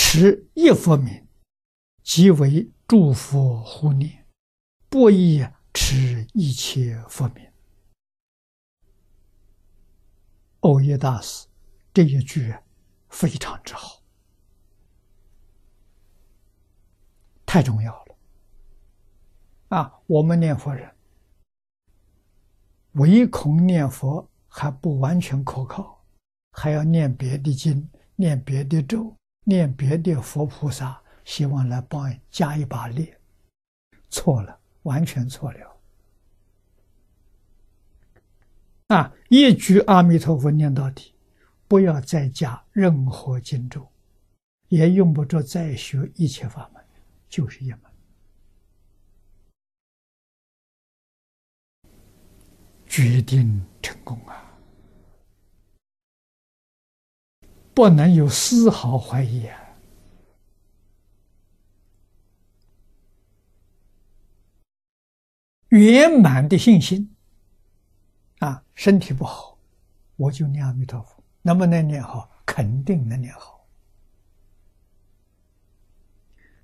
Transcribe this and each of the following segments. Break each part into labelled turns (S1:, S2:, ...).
S1: 持一佛名，即为诸佛护念，不宜持一切佛名。欧耶大师这一句非常之好，太重要了。啊，我们念佛人，唯恐念佛还不完全可靠，还要念别的经，念别的咒，念别的佛菩萨，希望来帮加一把力，错了，完全错了。啊！一句阿弥陀佛念到底，不要再加任何经咒，也用不着再学一切法门，就是一门，决定成功啊！不能有丝毫怀疑啊！圆满的信心。啊，身体不好，我就念阿弥陀佛，能不能念好？肯定能念好。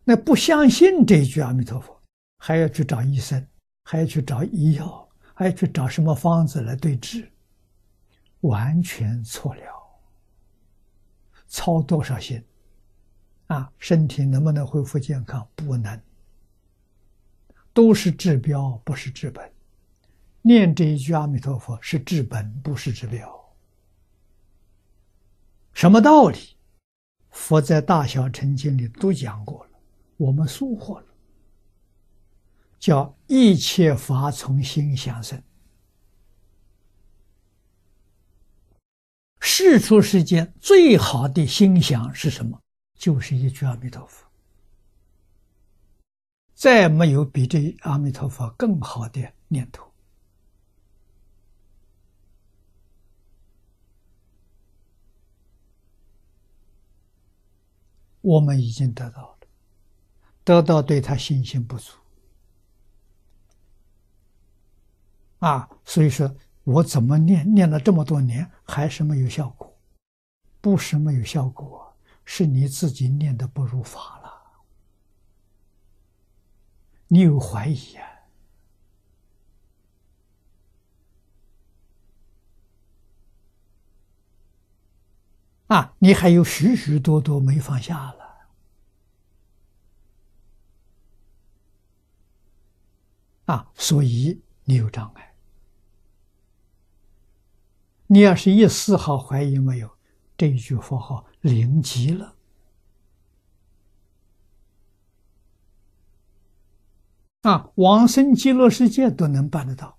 S1: 那不相信这句阿弥陀佛，还要去找医生，还要去找医药，还要去找什么方子来对治，完全错了。操多少心，啊，身体能不能恢复健康？不能，都是治标，不是治本。念这一句阿弥陀佛是治本，不是治标。什么道理？佛在大小乘经里都讲过了，我们疏忽了。叫一切法从心想生。世出世间最好的心想是什么？就是一句阿弥陀佛。再没有比这阿弥陀佛更好的念头。我们已经得到了，得到对他信心不足啊，所以说我怎么念念了这么多年还是没有效果？不是没有效果，是你自己念的不如法了，你有怀疑呀？啊，你还有许许多多没放下了，啊，所以你有障碍。你要是一丝毫怀疑没有，这一句佛号灵极了，啊，往生极乐世界都能办得到。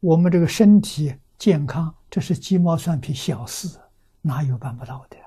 S1: 我们这个身体健康，这是鸡毛蒜皮小事。哪有办不到的？